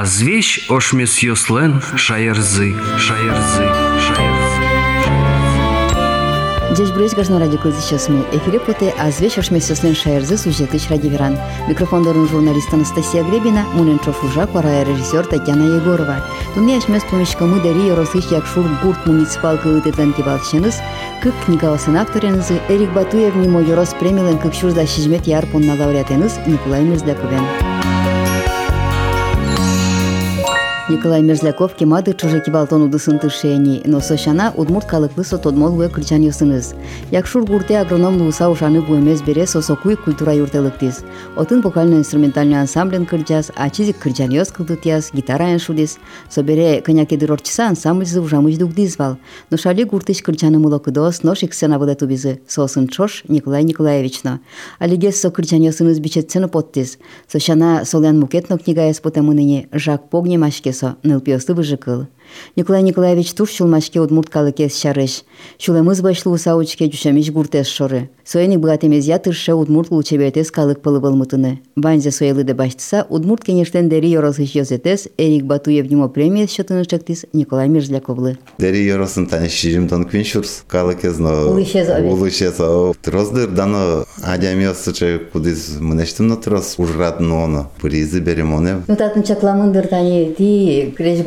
А звещ ош месьеслен шаерзы шаерзы шаярзы. Дежь брюсь гажно ради кузи сейчас мы эфире поте, а звещ ош шаерзы сужет сюжеты ради веран. Микрофон дарун журналист Анастасия Гребина, Муленчов Ужа, кора режиссер Татьяна Егорова. Тунеяш мест помещика мы дари рослыш як шур гурт муниципал кылыты тенки балченыз, кык Николасын авторензы, Эрик Батуев немой юрос премилен кык шурда яр пон на лауреатеныз Николай Мирздаковен. Музыка николай мерзляков кемады чужы кибалтон удысын тышени но сошана удмурт калыклы сотодмол уэ кырчан юсыныз якшур гурте агроном лууса ушаны буэмез бере сосокуй культура юртелыктис отын вокально инструментальный ансамблен кырдьяс ачизик кырчан ёс кылдытияс гитара эншудис собере кынякедыр ансамбль за ужамыч дугдизвал но шали гуртыч кырчаны мулокыдос но шиксена выдатубизы сосын чош николай николаевична алигес со кырчан бичет бичетсены поттис сощана солян мукетно книга потамыныни жак погне машкес болса ныл пиосты выжыкыл. Николай Николаевич туш чулмашке удмурткалы кес шарыш. Чулемыз башлы усаучке жушамиш гуртес шоры. Соеник бгатемез ятырше удмурт лучебетес калык пылы былмытыны. Банзе соелы де баштыса удмурт кенештен дери yorosыш йозетес Эрик Батуев нимо премия счетыны чактис Николай Межляковлы. Дери йоросын тани шижим тон квиншурс калык езно. Улышез обе. Улышез. Троздыр дано адямиос че кудис мнештым на трос ужрат но оно. Призы берем оне. Ну татын чакламындыр тани ти креш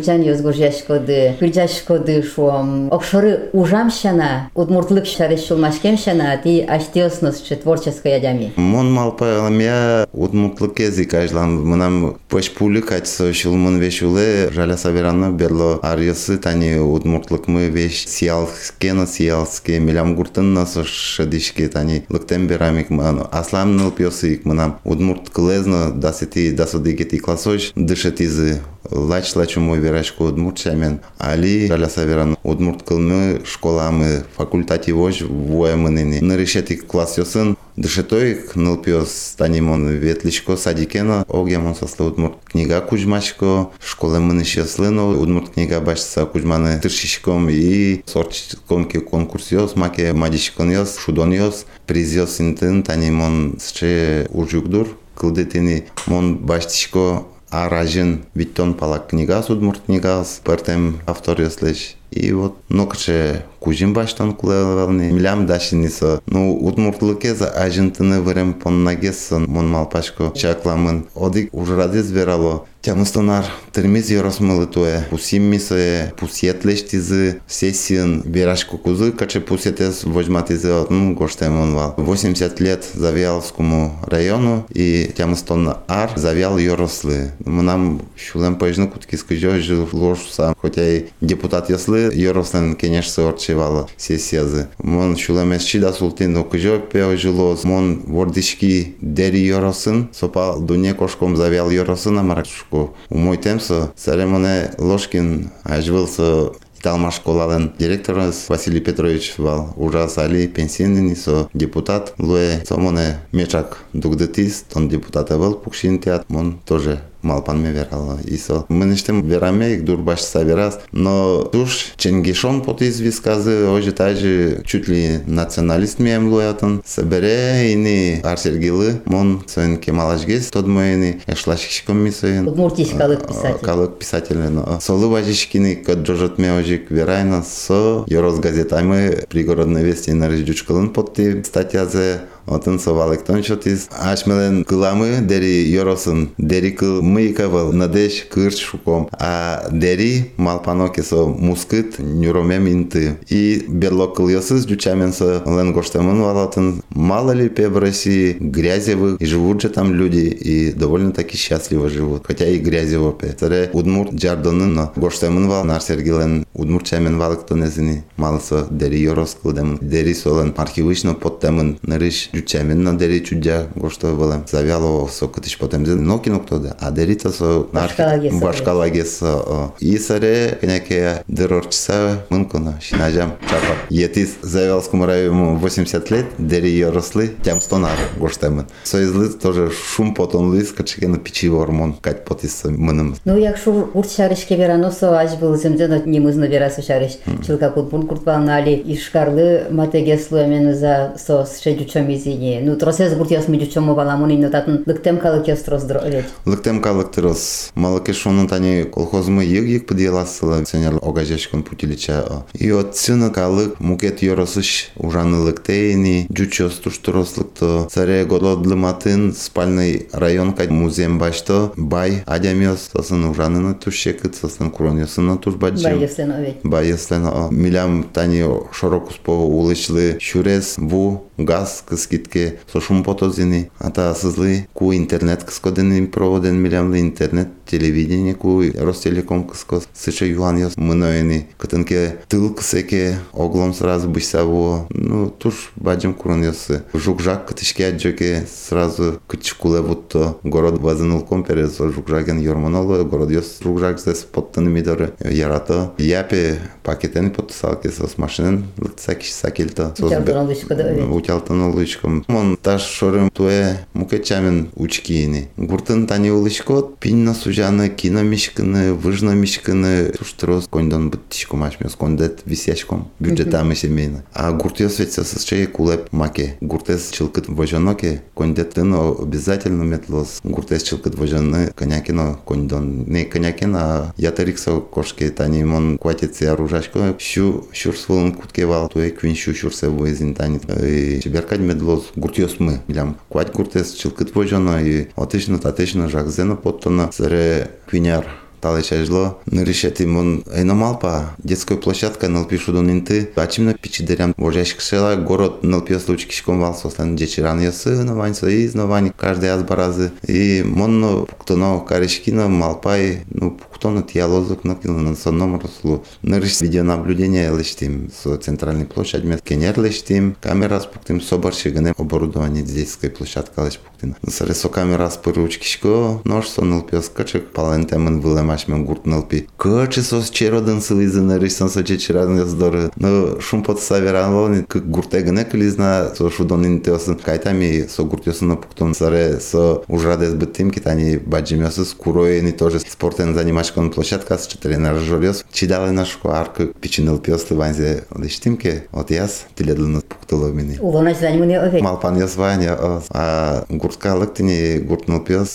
пырджан өзгөржаш коды пырджаш коды шуам. Окшоры ужам шана удмуртлык шарыш шулмашкем шана ти аштиоснос че творческая дями. Мон малпаламя удмуртлык язык ажлан мынам пашпулы качсо шулмун вешуле жаля саверана берло арьесы тани удмуртлык мы веш сиялске на сиялске милям гуртын насо шадишке тани лыктен берамик ману. Аслам ныл ик мынам удмурт клезно дасети дасодигети классоч дышет изы. Лач лачу мой верашко удмуртчамен али жаля саверан удмурт кылмы школамы факультати вож воемынени нырышети класс йосын дышетоик нылпиос танимон ветличко садикено огемон сослы удмурт книга кужмашко школы мыныш слыно удмурт книга башса кужманы тыршишком и сорчком ке конкурс йос маке мадишкон йос шудон йос приз йос интын танимон сче ужугдур кылдетени мон баштишко Аражин Виттон палак книга судмурт книга с пертем автор яслеш. И вот нокче кужин баштан кулевални милям дашини со. Ну удмуртлыке за ажинтыны вырем поннагесон мон малпашко чакламын. Одик ужрадез верало. Тямыстонар термиз яросмылы туе. Пусим мисое, пусетлештизы, сессиен, верашко кузы, каче пусетес вожматизы отну гоштемон вал. 80 лет Завиалскому району и Тямыстон ар Завиал Йорослы. Нам шулем поежны кутки скажу, жил ложь сам. Хотя и депутат яслы Йорослен, конечно, орчевала сессиязы. Мон шулем эсчида султин окыжо пео жилос. Мон вордишки дери Йоросын, сопа дуне кошком Завиал Йоросын амарашко шко. Умой темсо, Саремоне Ложкин ажвылсо Италма школален директор Василий Петрович вал ужас али пенсионный со депутат луе сомоне мечак дугдетис тон депутата был пукшин теат мон тоже малпан ме верала. И со мы нештем вераме их дурбаш саверас, но душ Ченгишон под извисказы оже тажи чуть ли националист мем луятын собере ини арсергилы мон соен кемалашгес тод моени эшлашкишком ми соен. Удмуртиш калык писатель. Калык писатель но солы важишкини код джожот ме ожик верайна со Йорос газетами пригородной вести на реждючкалын подти статья за Отын совал эктончот из ашмелен кыламы дери йоросын дери кыл мыйкавал надеш кырч шуком а дери малпаноке со мускыт нюромем инты. И берлок кыл йосыз дючамен со лен гоштамын валатын. Мало ли пе в России грязевых и живут же там люди и довольно таки счастливо живут. Хотя и грязево пе таре удмурт джардонын но гоштамын вал нар сергилен удмурт чамен валыктонезини малысы дери йорос кылдемын дери солен архивычно подтемын güçeminin deri çücca goşta bala zavyalo sok tiş potem zen no kino kto da a deri ta so narhi başka lages i sare keneke дырорчиса мынкуна шинажам чапа етис завялскому району 80 лет дери ярослы тям стонар гоштемын соизлы тоже шум потом потон лыс качкен пичи гормон. Кать потис мыным ну якшу урт шарышке вераносо аж был земден не мызны верасу шарыш чилка и шкарлы ишкарлы матегеслуэмені за со шедючомизи сине. Ну тросез гуртиос ми жучомо баламони нотатын лыктем калыкес трос дро овет. Лыктем калык тырос. Малыке шонун тани колхозмы йыг йыг пыдияласыла сенер огажешкон путилича. И от сына калык мукет йоросыш ужанылыктейни жучос туштурослыкто царе голодлыматын спальный район кай музеем башто бай адямиос сосын ужаныны тушшекыт сосын куроньосына тушбаджи. Байеслен овет. Байеслен милям тани шорокус по улычлы шурес ву газ кыскитке сошум потозини ата сызлы ку интернет кыскоден проводен милям интернет телевидение ку Ростелеком кыско сыча юан яс мыноени кытынке тыл кысеке оглом сразу бысаву ну туш баджим курон ясы жукжак кытышке аджоке сразу кычкуле будто город вазынылком перез жукжаген йормоноло город яс жукжак зес поттаны мидоры ярато япе пакетен подсалке с машинен лыцаки сакелта Утялтан лычка да овет. утялтан лычком мон таш шорым туе мукечамен учкиини гуртын тани улычко пинна сужаны кино мишкыны выжно мишкыны туштырос кондон быттишко машмес кондет висяшком бюджетамы семейно а гуртес ведь с чей кулеп маке. Гуртес чилкыт вожаноке кондеттын обязательно метлос. Гуртес чилкыт вожаны конякино кондон не конякин а ятариксо кошке тани мон кватец оружашко щу щурсволын куткевал туе квин щу щурсе воезин тани. И чеберкать медлос гуртес мы билям квать гуртес чилкыт вожано и отечно татечно жакзено поттона сыре талайча жылы нырышетим ну, он айномалпа детской площадка нылпишудон инты ачимна пичидерям вожащикшела город нылпиослу учкишком валсослан дечиран ясы новань свои изновань каждый аз баразы и монно пуктоно карешкина малпай ну кто на тиалозук накилна сонном рослу. Ну, Нырыш видеонаблюдение лыштим с центральной площадь меткенер лыштим камера спуктим соборщигане оборудование детской площадка лыштим пуктина саре со камера спыручкишко нож со нылпиос качек палентемен вылем машмен гуртнылпи кычы сос черодын сылызы нырыш сон со чечиран яздоры но шум под саверан к гуртегне клизна со шудонин теосын кайтами со гуртёсына пуктон саре со ужрадес быттим китани баджимёсыз куроени тоже спортен занимашкон площадка с тренер жолёс чидалы нашко аркы пичиныл пёслы ванзе лиштимке от яс тиледлны пуктылы мини Улонаш занимуне овет. Малпан язваня, а гурткалык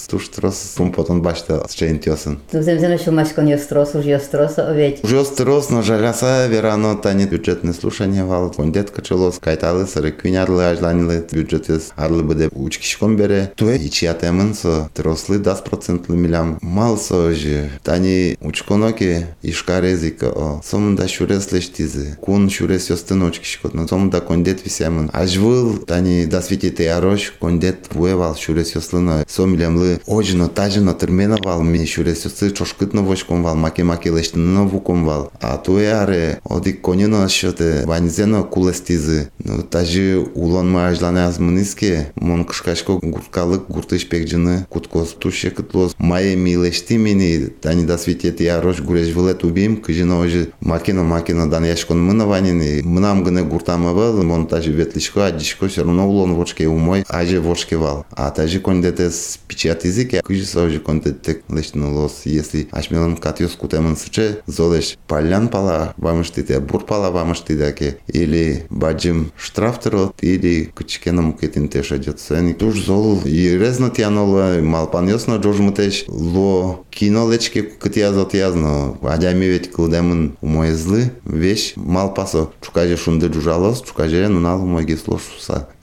туштрос сум потон башта чейн тёсын. Ну земзена шумашкон йострос, уж йострос овет. Уже строс, но жаляса верано тани бюджетне слушание вал, кондет качелос, кайталы сары квинярлы ажланилы бюджетес арлы буде учкишкон бере. Туе ичи атемын со трослы дас процентлы милям. Мал со же, тани учконоке ишкарезика о. Сомында шурес лештизы. Кун шурес йостын учкишкот, но сомында кондет висемын. Ажвыл тани да светите ярош, кондет буевал шурес йослыно. Сомилемлы ожино тажино термена вал ми шурес йосы чошкытно вошком вал, маке маке лештыно вуком вал. А туе аре оди конино шоте ванизено кулестизы. Ну тажи улон ма ажлане аз мыниске, мон кышкашко гурткалык гуртыш пекжины куткос туше кытлос. Мае милешти мини тани да светите ярош гуреш вылет убим, кыжино ожи макино макино дан яшкон мына ванини. Мынам гыне гуртама вал, мон ветлишко, адишко, все равно улон вошке умой, аже вошке вал. А тажи кондетес печат языке, кыжи сожи кондетек лештино лос, если ашмелым катюс кутемын сыче, золеш палян пала вамыштите, бур пала вамыштидаке, или баджим штрафтерот, или кычкена мукетин теш адет сени. Туж зол, и резно тянула, малпан ясно, джож мутеш, ло кино лечке кытязот язно, адями ведь кылдемын умой злы, вещь малпасо, чукаже шунды джужалос, чукаже нунал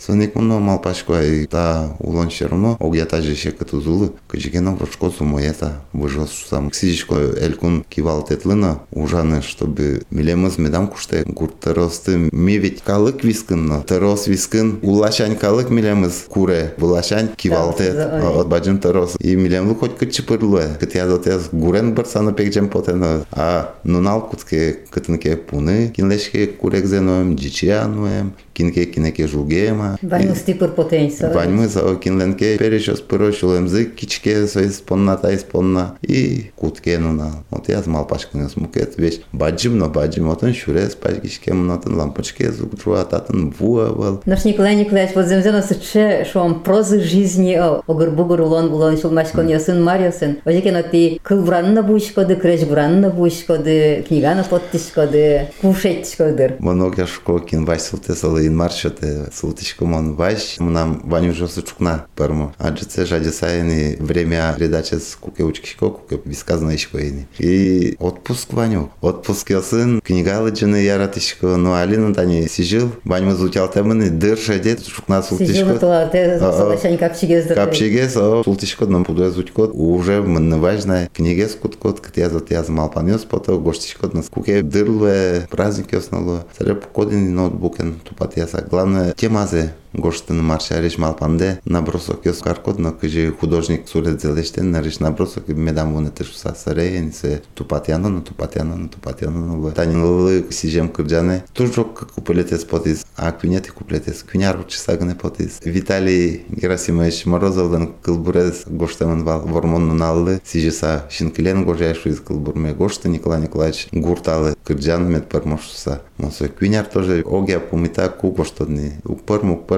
умой гислошуса. Соник муно малпашко, и та улон шеруно, огята же ще като зулы, кычкена врачко сумоета, выжос сам. Сидишко элькун кивал тетлына, ужаны, чтобы милемыз медам куште, гуртаросты, ми ведь калык вискын, терос вискын, улашань калык милемыз куре, булашань кивалтет, от баджим терос. И милемлы хоть кычы пырлуе, кыт язот яз гурен бърсана пекджем потена, а нунал кутке кытынке пуны, кинлешке курекзе ноем, джичия ноем, кинке кинеке жугема. Ваню стипыр потенца. Ваньмы за кинленке перешос пырошулем зы кич бачке со исполна та исполна и куткену на вот я мал пашкын смукет вещь баджим но баджим отын шурес пашкишке мнотын лампочке звук ататын вуа был Наш Николай Николаевич вот земзена сыче шо он прозы жизни о огыр-бугыр улон улон шулмашкон ясын марьосын ожекен оти кылбуранына буишкоды крежбуранына буишкоды книгана подтишкоды кушетишкодыр Много я шко кин баш султе салы ин маршоте султишко cum vaj, mnam Ванюша Сучукна пармо. А че це жаде сайни время передача с куке учки ко куке бесказна ишко ини. И отпуск Ваню. Отпуск я сын книга лыджыны яратышко, но ну, алина тани сижил. Ваню мы звучал темыны дырша дед Сучукна султышко. Сижил тула те солочани капчиге здыр. Капчиге со султышко нам пудра зутько уже мынны важна книге скуткот кыт я зот язмал панёс пото гоштышко нас куке дырлы праздник яснало. Сареп кодин ноутбукен тупат яса. Главное темазе Yeah. Гощите на марша реш малпанде, набросок јос каркот, но кажи художник сурет зелештен, нариш набросок и ме дам вонете шо са саре, ни се тупатјано, на тупатјано, на тупатјано, на луе. Тани лулы си жем кырджане, тужо како куплете спотис, а квинете куплете с квиняро че сагане потис. Витали Герасимович Морозовден кылбурез гоштеман вал вормонну наллы, сиже са шинкилен гожашу из кылбурме гошта Николай Николаевич гурталы кырджан мет пърмошуса. Монсо квиняр тоже огя помита ку гоштодни.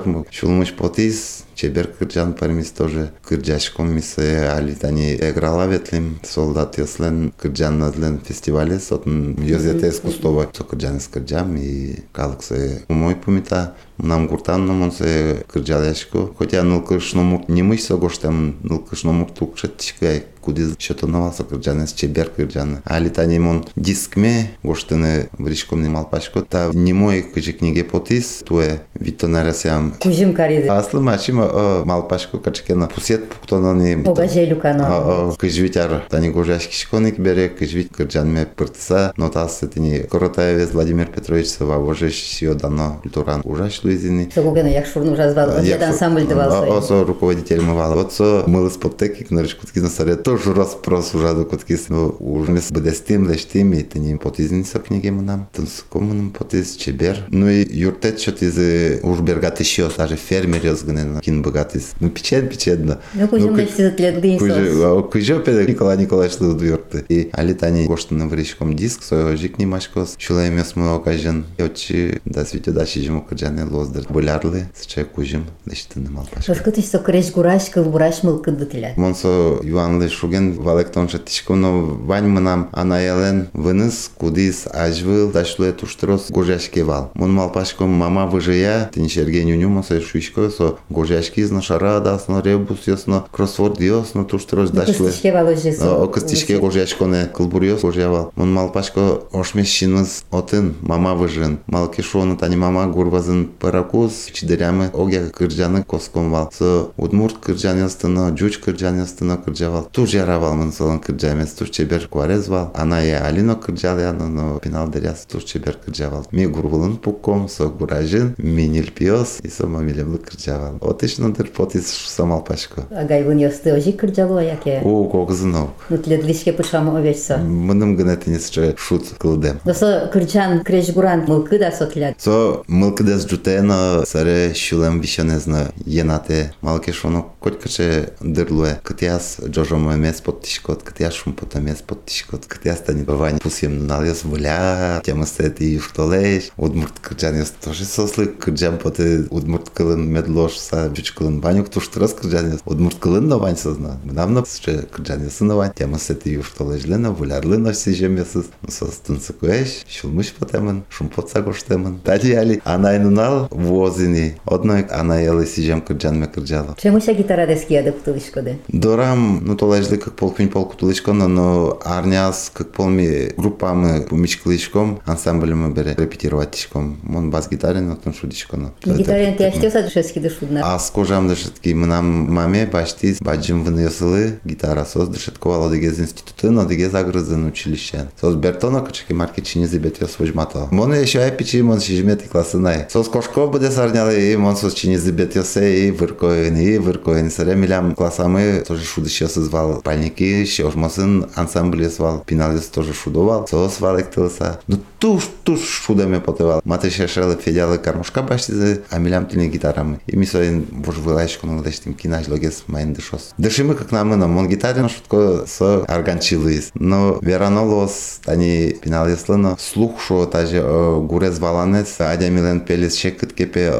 Упърмо, упърмо. Шулмуш потис, Чебер Кырджан пармис тоже кырджашком ми се али тани еграла ветлим солдат яслен кырджан назлен фестивале сотн јозете искустова со кырджан с кырджам и калык се умој помита нам гуртан нам он се кырджалешко хотя нылкышно мук немыш со гоштем нылкышно мук тук шеттишке куди счетоноваса кырджаны чебер кырджаны али та немон дискме гоштыны бришкомни малпачко та немой кыжикниге потис туе витонарасям кузим кариды аслы мачима малпачко качкена пусет пуктонони огажелюкана кыжвитар тани гожашкишконик бере кыжвит кырджанме пыртса нотасы ну, тини коротаевец Владимир Петрович сова божеш сио дано культуран. Ужаш луизини согогена Я жазбал ансамбль давал осо руководитель мывал вот со мылы споттеки кнырышкутки на совет спотеки, кнырыш кутки на саре, тоже раз прос ужаду кутки с ужне с бедестим, лештим, и тани потизни со книги му нам. Тън с комунам потиз чебер. Ну и юртет, що ти за уж бергати шио, даже фермер язгане на кин богатис. Ну пичет, пичет да. Ну кужим лечти за тлет дын сос. Кujо педе Николай Николаевич да дуйорты. И али тани гошта на вришком диск, со жик нимашкос, шулай мес му окажен. И очи да свите да шижимо каджане лоздыр. Болярлы, с чай кужим, да ще не мал пашка. Раскытыш со креш гураш, кылбураш мылкы дытылят. Монсо Юанлы шуген валектон шатишко, но вань манам анаелен выныс кудис ажвыл ташлуе туштрос гожашке вал. Мон малпашко мама выжия, тин Сергей нюню монсо шуишко со гожашки изно шарада, сно ребус ясно кроссворд ясно туштрос дашлуе. Кыстышке валожи со. О кыстишке гожашко не кылбуриос гожавал. Мон малпашко ошмеш шиныз отын мама выжын. Малки шоны тани мама гурвазын паракус чидеряме огя кырджаны коском вал. Со удмурт кырджан ястыно, жуч кырджан ястыно кырджавал. Туж яравал мын солон кырджамес, туж чебер кварез вал. Ана я алино кырджал яно, но пинал деряс туж чебер кырджавал. Ми гурвулын пукком, со гуражын, минил пиос и со мамилемлы кырджавал. Отишно дыр потис самал пашко. Агай ясты ожи кырджало яке. О, когзынов. Ну тлет лишке пышамы овечса. Мыным гына тенесче шут кылдем. Досо кырчан креш гуран мылкы да со тлят. So, мылкыдес джутена саре шулем вишенезна енате малке шоно коткаче дырлуе. Кытяс джожомо мес под тишкот, кытяс шум пота мес под тишкот, кытяс тани бавани пусем налес воля, тема сет и штолеш, удмурт кырджан яс тоже сослы, кырджан поте удмурт кылын медлош са бюч кылын банюк туш трас кырджан яс, удмурт кылын на вань созна. Мнамна ще кырджан ясы на вань, тема сет и штолеш лена, волярлы на си жемесыз, состын сыкуеш, шулмыш потемын, шум потса гоштемын. Тати али, анайнунал возини, одной анаелы сижем кырджан ме кырджало. Чему ся гитара дески яды ктылышкоды? Дорам, ну толежли как пол пин пол кутулишко, но но арняс как пол ми группа мы помичклишком, ансамбль мы бере репетировать тишком. Мон бас гитаре, но там шудишко, но. На гитаре ти аштеса душески душудна. Аз кожам да шетки мынам маме башти баджим вынесылы гитара соз да шетковала дегез институты, но дегез агрызын училище. Соз бертона качки маркетчини зибет я свожмата. Моне еще айпичи мон шижмети класынай. Соз кошко буде сарняли и мон соз чини зибет я се и выркоин и выркоин. Саре милям классамы тоже шудище созвал вал пальники, шошмасын ансамблес вал, пиналес тоже шудовал, сос вал ектылса. Ну туш, туш шудаме потывал. Маты шешелы федялы кармушка баштизы, а милям тилне гитарамы. И ми соин бож вылайшку ну даштим кинаж логес майн дышос. Дышимы как намына, мон гитарин шутко со арганчилыз. Но веранолос, тани пиналеслыно, слух шо таже гурез валанес, адя милен пелес шекыт кепе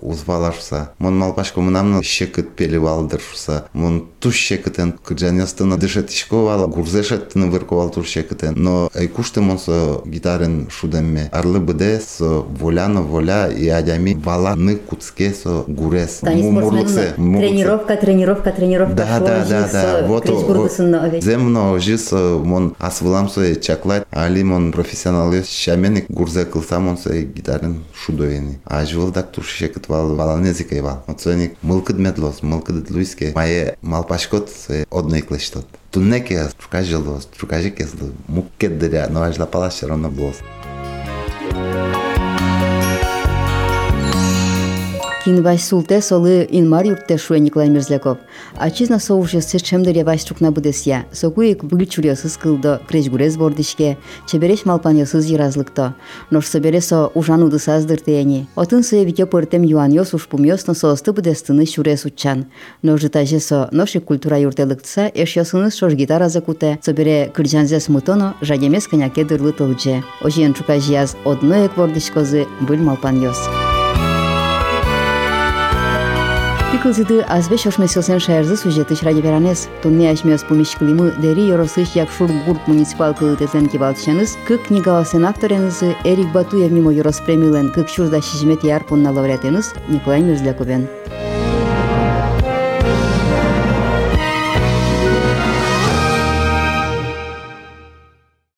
узвалашса. Мон малпашко мынамны шекыт пели валдыршса. Мон туш шекытен анястыны дышет ишко вала, гурзешет тыны вырко вал тур шекетен. Но айкуштым со гитарын шудемме. Арлы быде со воляна воля и адями вала ны куцке со гурес. Мумурлыксе. Тренировка, тренировка, тренировка. Да, да, да, да. Э, вот он. земно жис мон асвылам со чаклай, Али мон профессионалы шаменик гурзе кылсам он со гитарын шудоени. а дак так шекет вал валанезик айвал. Оценик мылкыд медлос, мылкыд луиске. Мае малпашкот со одной се одной клештот. Тунеке чукажилос, чукажикеслы, муккеддеря, но ажла палаша ровно блос. Кинвай султе солы инмар юртте шуэ Николай Мерзляков. Ачизна соушесы чемдер явай струкна будесья. Сокуек выгичур ясыз кылдо, крежгурез бордишке, чебереш малпан ясыз еразлыкто. Нош собересо ужан удысаздыр тияни. Отын сые витё пыртем юан йос ушпум йос, но соосты будестыны шурес уччан. Нош житажесо, ноши культура юртелыктса, эш ясыныз шош гитара закуте, собере кырджанзес мутоно, жагемес коняке дырлы тылже. Ожиен чукажияз одноек бордишкозы, быль малпан йос. Пикылзыды азбе шошмесилсен шаярзы сюжеты шради беранес. Тунне ашмес пумишкилимы дери yorosыш якшур гурт муниципал кылытезен кибалтышаныз, кык книгаласен авторенызы Эрик Батуев мимо yorос премилен кык шурда шижмет яр пунна лауреатеныз Николай Мерзляковен.